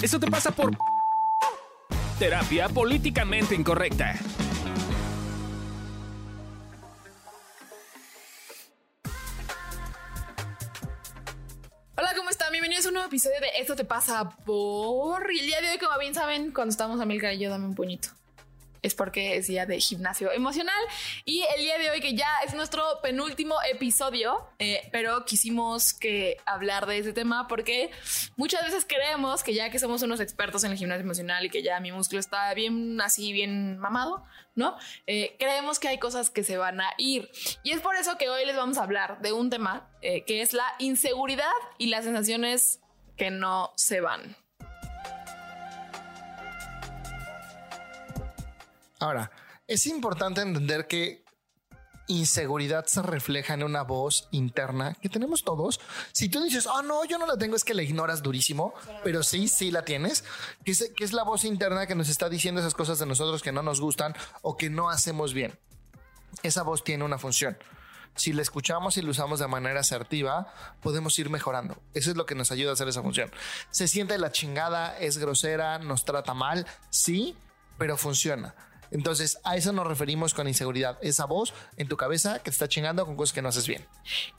Eso te pasa por terapia políticamente incorrecta. Hola, ¿cómo están? Bienvenidos a un nuevo episodio de Esto te pasa por... El día de hoy, como bien saben, cuando estamos a mil y dame un puñito es porque es día de gimnasio emocional. Y el día de hoy, que ya es nuestro penúltimo episodio, eh, pero quisimos que hablar de ese tema porque muchas veces creemos que ya que somos unos expertos en el gimnasio emocional y que ya mi músculo está bien así, bien mamado, ¿no? Eh, creemos que hay cosas que se van a ir. Y es por eso que hoy les vamos a hablar de un tema eh, que es la inseguridad y las sensaciones que no se van. Ahora, es importante entender que inseguridad se refleja en una voz interna que tenemos todos. Si tú dices, ah, no, yo no la tengo, es que la ignoras durísimo, pero sí, sí la tienes, que es, que es la voz interna que nos está diciendo esas cosas de nosotros que no nos gustan o que no hacemos bien. Esa voz tiene una función. Si la escuchamos y la usamos de manera asertiva, podemos ir mejorando. Eso es lo que nos ayuda a hacer esa función. Se siente la chingada, es grosera, nos trata mal, sí, pero funciona. Entonces, a eso nos referimos con inseguridad. Esa voz en tu cabeza que te está chingando con cosas que no haces bien.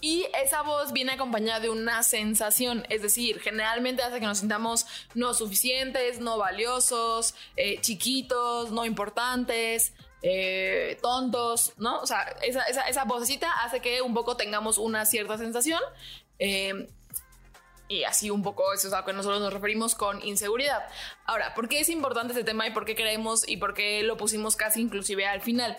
Y esa voz viene acompañada de una sensación, es decir, generalmente hace que nos sintamos no suficientes, no valiosos, eh, chiquitos, no importantes. Eh, tontos, ¿no? O sea, esa, esa, esa vocecita hace que un poco tengamos una cierta sensación. Eh, y así un poco eso es a lo que nosotros nos referimos con inseguridad. Ahora, ¿por qué es importante este tema y por qué creemos y por qué lo pusimos casi inclusive al final?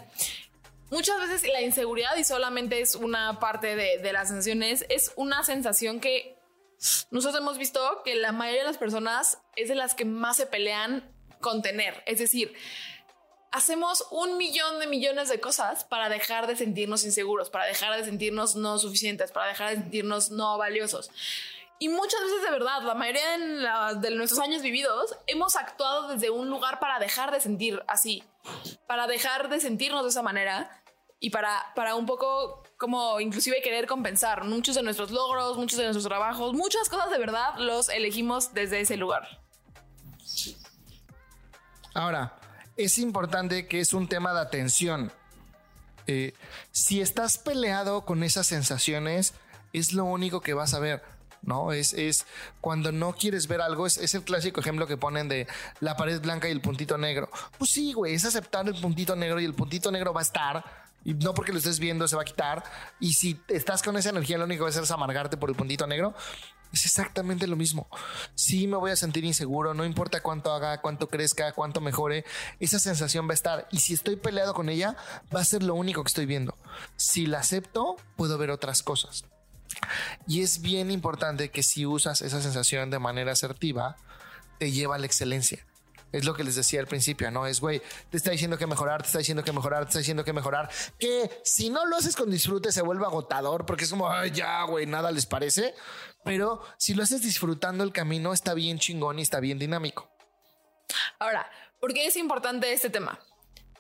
Muchas veces la inseguridad y solamente es una parte de, las sensaciones, es una sensación que nosotros hemos visto que la mayoría de las personas es de las que más se pelean con tener. Es decir, hacemos un millón de millones de cosas para dejar de sentirnos inseguros, para dejar de sentirnos no suficientes, para dejar de sentirnos no valiosos. Y muchas veces de verdad, la mayoría de nuestros años vividos, hemos actuado desde un lugar para dejar de sentir así, para dejar de sentirnos de esa manera y para, para un poco como inclusive querer compensar muchos de nuestros logros, muchos de nuestros trabajos, muchas cosas de verdad los elegimos desde ese lugar. Ahora, es importante que es un tema de atención. Eh, si estás peleado con esas sensaciones, es lo único que vas a ver ¿no? Es, es cuando no quieres ver algo, es, es, el clásico ejemplo que ponen de la pared blanca y el puntito negro. Pues sí, güey, es aceptar el puntito negro y el puntito negro va a estar. Y no porque lo estés viendo se va a quitar. Y si estás con esa energía, lo único que hacer es amargarte por el puntito negro. Es exactamente lo mismo. Sí me voy a sentir inseguro, no importa cuánto haga, cuánto crezca, cuánto mejore, esa sensación va a estar. Y si estoy peleado con ella, va a ser lo único que estoy viendo. Si la acepto, puedo ver otras cosas. Y es bien importante que si usas esa sensación de manera asertiva, te lleva a la excelencia. Es lo que les decía al principio, ¿no? Es, güey, te está diciendo que mejorar, te está diciendo que mejorar, te está diciendo que mejorar. Que si no lo haces con disfrute se vuelve agotador porque es como, ay, ya, güey, nada les parece. Pero si lo haces disfrutando el camino, está bien chingón y está bien dinámico. Ahora, ¿por qué es importante este tema?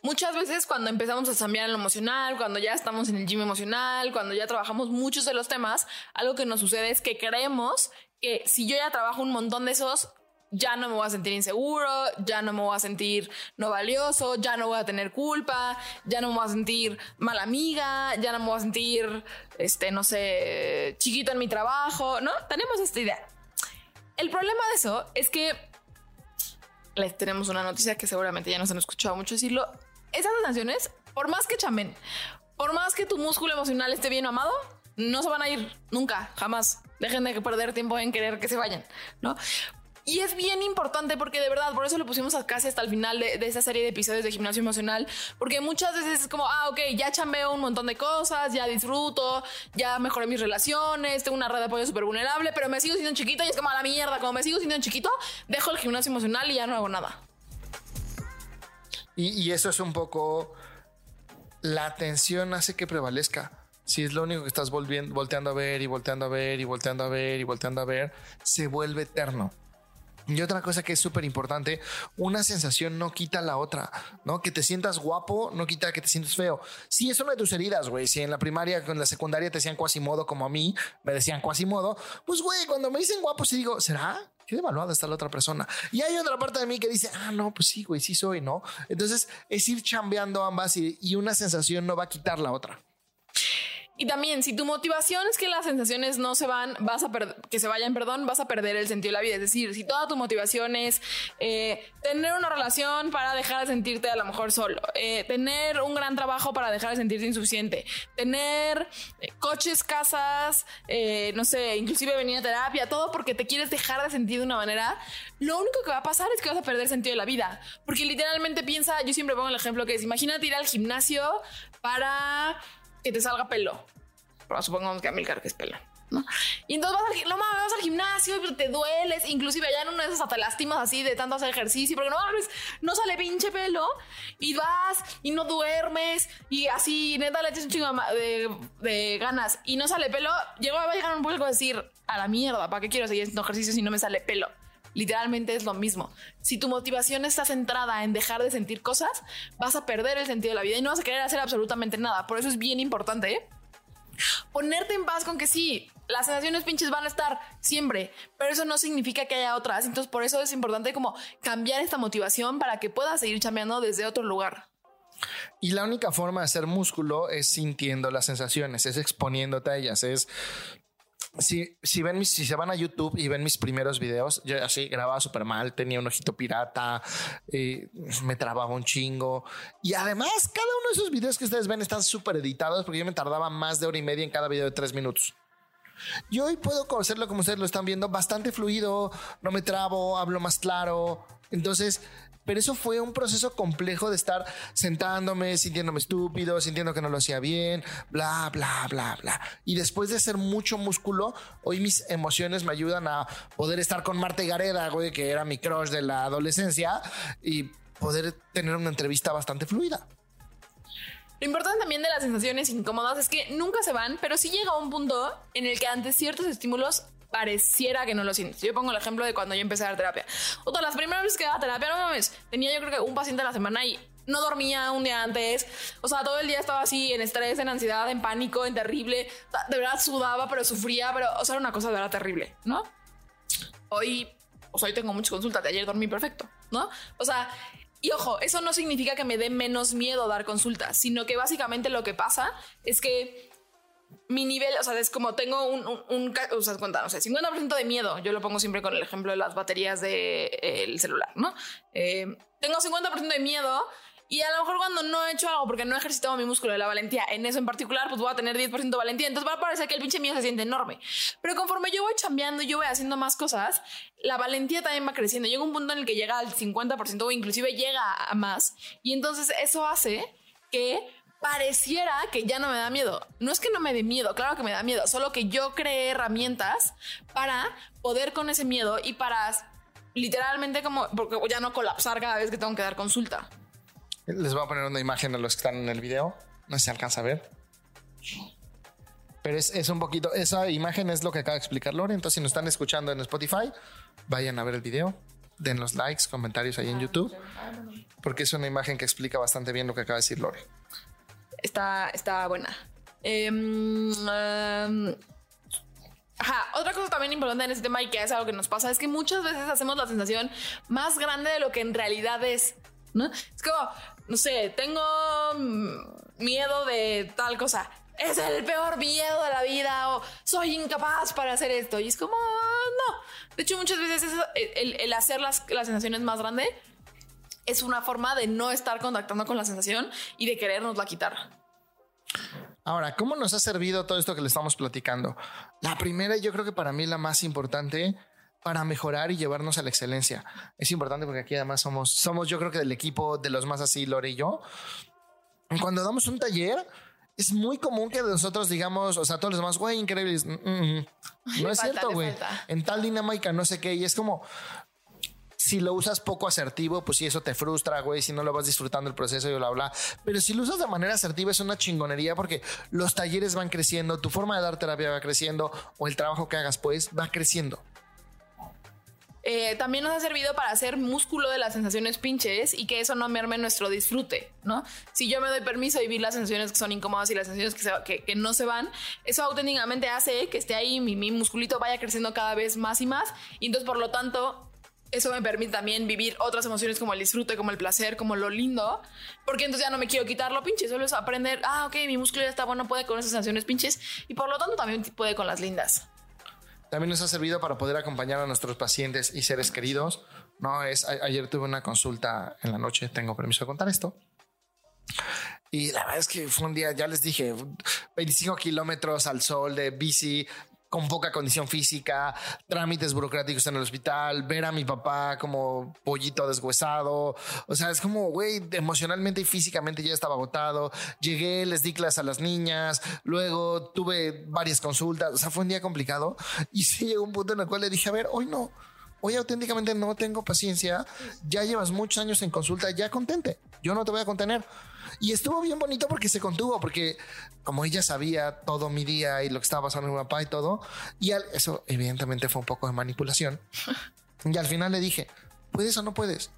Muchas veces cuando empezamos a cambiar en lo emocional, cuando ya estamos en el gym emocional, cuando ya trabajamos muchos de los temas, algo que nos sucede es que creemos que si yo ya trabajo un montón de esos, ya no me voy a sentir inseguro, ya no me voy a sentir no valioso, ya no voy a tener culpa, ya no me voy a sentir mala amiga, ya no me voy a sentir, este, no sé, chiquito en mi trabajo, ¿no? Tenemos esta idea. El problema de eso es que les tenemos una noticia que seguramente ya nos han escuchado mucho decirlo esas sensaciones, por más que chamen, por más que tu músculo emocional esté bien amado, no se van a ir nunca, jamás. Dejen de perder tiempo en querer que se vayan, ¿no? Y es bien importante porque de verdad, por eso lo pusimos casi hasta el final de, esa serie de episodios de gimnasio emocional, porque muchas veces es como, ah, ok, ya chambeo un montón de cosas, ya disfruto, ya mejoré mis relaciones, tengo una red de apoyo súper vulnerable, pero me sigo siendo chiquito y es como a la mierda, como me sigo siendo chiquito, dejo el gimnasio emocional y ya no hago nada. Y, eso es un poco la atención hace que prevalezca. Si es lo único que estás volteando a ver y volteando a ver y volteando a ver y volteando a ver, se vuelve eterno. Y otra cosa que es súper importante, una sensación no quita la otra, ¿no? Que te sientas guapo no quita que te sientas feo. Sí, es una de tus heridas, güey. Si en la primaria, en la secundaria te decían cuasimodo como a mí, me decían cuasimodo, pues, güey, cuando me dicen guapo, sí digo, ¿será? Qué devaluada está la otra persona. Y hay otra parte de mí que dice, ah, no, pues sí, güey, sí soy, ¿no? Entonces es ir chambeando ambas y una sensación no va a quitar la otra. Y también, si tu motivación es que las sensaciones no se van, vas a que se vayan, perdón, vas a perder el sentido de la vida. Es decir, si toda tu motivación es eh, tener una relación para dejar de sentirte a lo mejor solo, eh, tener un gran trabajo para dejar de sentirte insuficiente, tener eh, coches, casas, no sé, inclusive venir a terapia, todo porque te quieres dejar de sentir de una manera, lo único que va a pasar es que vas a perder el sentido de la vida. Porque literalmente piensa, yo siempre pongo el ejemplo que es, imagínate ir al gimnasio para que te salga pelo. Pero supongamos que a Milcar que es pelo. ¿no? Y entonces vas al, no, vas al gimnasio y te dueles, inclusive ya en una de esas hasta lastimas así de tanto hacer ejercicio, porque no no sale pinche pelo y vas y no duermes y así neta le echas un chingo de, ganas y no sale pelo, llegó a llegar un punto a decir a la mierda, ¿para qué quiero seguir haciendo ejercicio si no me sale pelo? Literalmente es lo mismo. Si tu motivación está centrada en dejar de sentir cosas, vas a perder el sentido de la vida y no vas a querer hacer absolutamente nada. Por eso es bien importante ponerte en paz con que sí, las sensaciones pinches van a estar siempre, pero eso no significa que haya otras. Entonces, por eso es importante como cambiar esta motivación para que puedas seguir chambeando desde otro lugar. Y la única forma de hacer músculo es sintiendo las sensaciones, es exponiéndote a ellas, es si, si ven mis, si se van a YouTube y ven mis primeros videos, yo así grababa súper mal, tenía un ojito pirata, me trababa un chingo. Y además, cada uno de esos videos que ustedes ven están súper editados porque yo me tardaba más de hora y media en cada video de tres minutos. Y hoy puedo hacerlo como ustedes lo están viendo, bastante fluido, no me trabo, hablo más claro. Entonces, pero eso fue un proceso complejo de estar sentándome, sintiéndome estúpido, sintiendo que no lo hacía bien, bla, bla, bla, bla. Y después de hacer mucho músculo, hoy mis emociones me ayudan a poder estar con Marta Gareda, güey, que era mi crush de la adolescencia, y poder tener una entrevista bastante fluida. Lo importante también de las sensaciones incómodas es que nunca se van, pero sí llega un punto en el que ante ciertos estímulos pareciera que no lo sientes. Yo pongo el ejemplo de cuando yo empecé a dar terapia. Otra, las primeras veces que daba terapia, no mames, tenía yo creo que un paciente a la semana y no dormía un día antes. O sea, todo el día estaba así en estrés, en ansiedad, en pánico, en terrible. De verdad sudaba, pero sufría, pero, o sea, era una cosa de verdad terrible, ¿no? Hoy, o sea, hoy tengo muchas consultas. De ayer dormí perfecto, ¿no? O sea, y ojo, eso no significa que me dé menos miedo dar consultas, sino que básicamente lo que pasa es que mi nivel, o sea, es como tengo un, un, o sea, cuenta, no sé, 50% de miedo. Yo lo pongo siempre con el ejemplo de las baterías del de, celular, ¿no? Eh, tengo 50% de miedo y a lo mejor cuando no he hecho algo porque no he ejercitado mi músculo de la valentía en eso en particular, pues voy a tener 10% de valentía. Entonces va a parecer que el pinche miedo se siente enorme. Pero conforme yo voy cambiando, yo voy haciendo más cosas, la valentía también va creciendo. Llega un punto en el que llega al 50% o inclusive llega a más. Y entonces eso hace que pareciera que ya no me da miedo. No es que no me dé miedo, claro que me da miedo, solo que yo creé herramientas para poder con ese miedo y para literalmente como, porque ya no colapsar cada vez que tengo que dar consulta. Les voy a poner una imagen a los que están en el video, no se alcanza a ver. Pero es, es, un poquito, esa imagen es lo que acaba de explicar Lore. Entonces, si nos están escuchando en Spotify, vayan a ver el video, den los likes, comentarios ahí en YouTube, porque es una imagen que explica bastante bien lo que acaba de decir Lore está, está buena. Em, em, ajá, otra cosa también importante en este tema y que es algo que nos pasa es que muchas veces hacemos la sensación más grande de lo que en realidad es. ¿no? Es como, no sé, tengo miedo de tal cosa. Es el peor miedo de la vida o soy incapaz para hacer esto. Y es como, no. De hecho, muchas veces el, hacer las, las sensaciones más grandes es una forma de no estar contactando con la sensación y de querernos la quitar. Ahora, ¿cómo nos ha servido todo esto que le estamos platicando? La primera, yo creo que para mí la más importante para mejorar y llevarnos a la excelencia. Es importante porque aquí además somos, somos yo creo que del equipo de los más así, Lore y yo. Cuando damos un taller, es muy común que nosotros digamos, o sea, todos los demás, güey, increíbles. Mm, mm, mm". No es cierto, güey. En tal dinámica, no sé qué. Y es como, si lo usas poco asertivo, pues si eso te frustra, güey, si no lo vas disfrutando el proceso y bla, bla. Pero si lo usas de manera asertiva es una chingonería porque los talleres van creciendo, tu forma de dar terapia va creciendo o el trabajo que hagas pues va creciendo. eh, también nos ha servido para hacer músculo de las sensaciones pinches y que eso no merme nuestro disfrute, ¿no? Si yo me doy permiso de vivir las sensaciones que son incómodas y las sensaciones que, que, no se van, eso auténticamente hace que esté ahí, mi, mi musculito vaya creciendo cada vez más y más y entonces por lo tanto eso me permite también vivir otras emociones como el disfrute, como el placer, como lo lindo, porque entonces ya no me quiero quitar lo pinche, solo es aprender, ah, ok, mi músculo ya está bueno, puede con esas sensaciones pinches y por lo tanto también puede con las lindas. También nos ha servido para poder acompañar a nuestros pacientes y seres queridos. No es ayer tuve una consulta en la noche, tengo permiso de contar esto. Y la verdad es que fue un día, ya les dije, 25 kilómetros al sol de bici, con poca condición física, trámites burocráticos en el hospital, ver a mi papá como pollito deshuesado. O sea, es como, güey, emocionalmente y físicamente ya estaba agotado. Llegué, les di clases a las niñas, luego tuve varias consultas. O sea, fue un día complicado. Y sí llegó un punto en el cual le dije, a ver, hoy no. Hoy auténticamente no tengo paciencia. Ya llevas muchos años en consulta, ya contente. Yo no te voy a contener. Y estuvo bien bonito porque se contuvo, porque como ella sabía todo mi día y lo que estaba pasando en mi papá y todo, y eso evidentemente fue un poco de manipulación. y al final le dije, ¿puedes o no puedes?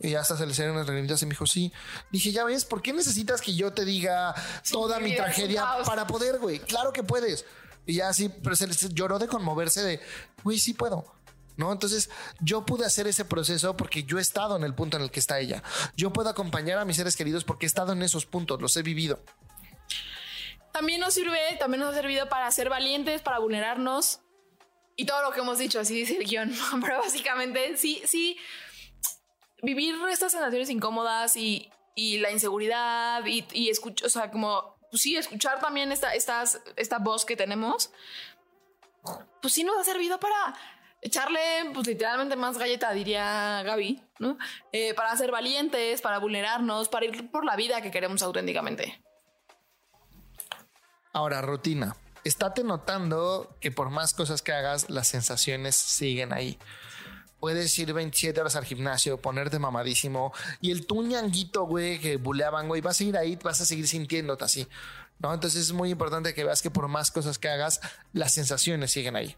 Y hasta se le hicieron unas lagrimitas y me dijo, sí. Dije, ya ves, ¿por qué necesitas que yo te diga toda mi tragedia para poder, güey? Claro que puedes. Y ya así, pero se lloró de conmoverse de, güey, sí puedo. ¿No? Entonces yo pude hacer ese proceso porque yo he estado en el punto en el que está ella. Yo puedo acompañar a mis seres queridos porque he estado en esos puntos, los he vivido. También nos sirve, también nos ha servido para ser valientes, para vulnerarnos y todo lo que hemos dicho, así dice el guion. Pero básicamente, sí, sí, vivir estas sensaciones incómodas y, la inseguridad y, y escuchar, o sea, como, pues sí, escuchar también esta, esta voz que tenemos, pues sí nos ha servido para echarle, pues literalmente más galleta, diría Gaby, ¿no? Eh, para ser valientes, para vulnerarnos, para ir por la vida que queremos auténticamente. Ahora, rutina. Estate notando que por más cosas que hagas, las sensaciones siguen ahí. Puedes ir 27 horas al gimnasio, ponerte mamadísimo y el tuñanguito, güey, que buleaban, güey, vas a ir ahí, vas a seguir sintiéndote así. ¿no? Entonces es muy importante que veas que por más cosas que hagas, las sensaciones siguen ahí.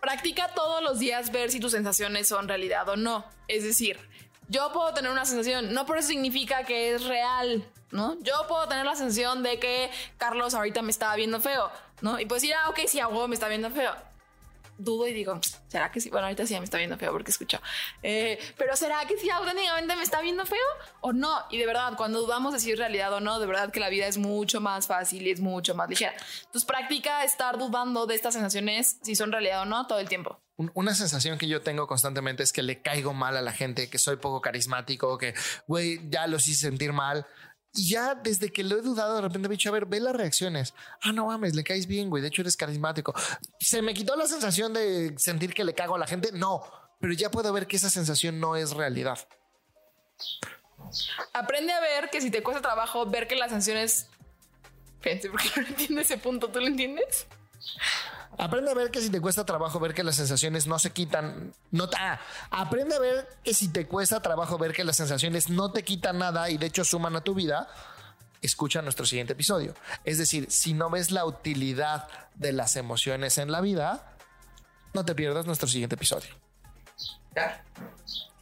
Practica todos los días ver si tus sensaciones son realidad o no. Es decir, yo puedo tener una sensación, no por eso significa que es real, ¿no? Yo puedo tener la sensación de que Carlos ahorita me estaba viendo feo, ¿no? Y pues decir, ah, ok, sí, a me está viendo feo dudo y digo, ¿será que sí? Bueno, ahorita sí me está viendo feo porque escucho. Eh, pero ¿será que sí auténticamente me está viendo feo o no? Y de verdad, cuando dudamos de si es realidad o no, de verdad que la vida es mucho más fácil y es mucho más ligera. Entonces practica estar dudando de estas sensaciones, si son realidad o no, todo el tiempo. Una sensación que yo tengo constantemente es que le caigo mal a la gente, que soy poco carismático, que, güey, ya los hice sentir mal. Y ya desde que lo he dudado, de repente he dicho, a ver, ve las reacciones. Ah, no mames, le caes bien, güey. De hecho, eres carismático. ¿Se me quitó la sensación de sentir que le cago a la gente? No, pero ya puedo ver que esa sensación no es realidad. Aprende a ver que si te cuesta trabajo ver que las sensaciones... Fíjense, porque no entiendo ese punto. ¿Tú lo entiendes? Aprende a ver que si te cuesta trabajo ver que las sensaciones no se quitan, no aprende a ver que si te cuesta trabajo ver que las sensaciones no te quitan nada y de hecho suman a tu vida, escucha nuestro siguiente episodio. Es decir, si no ves la utilidad de las emociones en la vida, no te pierdas nuestro siguiente episodio.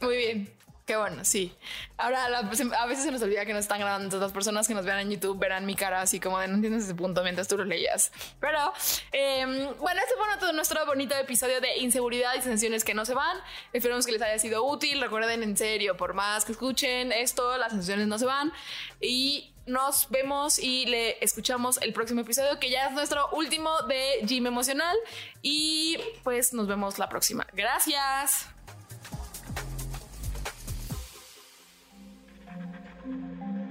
Muy bien. Qué bueno, sí. Ahora, a veces se nos olvida que nos están grabando. Las personas que nos vean en YouTube verán mi cara así como de no entiendes ese punto mientras tú lo leías. Pero em, bueno, este fue todo nuestro bonito episodio de inseguridad y sensaciones que no se van. Esperemos que les haya sido útil. Recuerden, en serio, por más que escuchen esto, las sensaciones no se van. Y nos vemos y le escuchamos el próximo episodio, que ya es nuestro último de Gym Emocional. Y pues nos vemos la próxima. Gracias.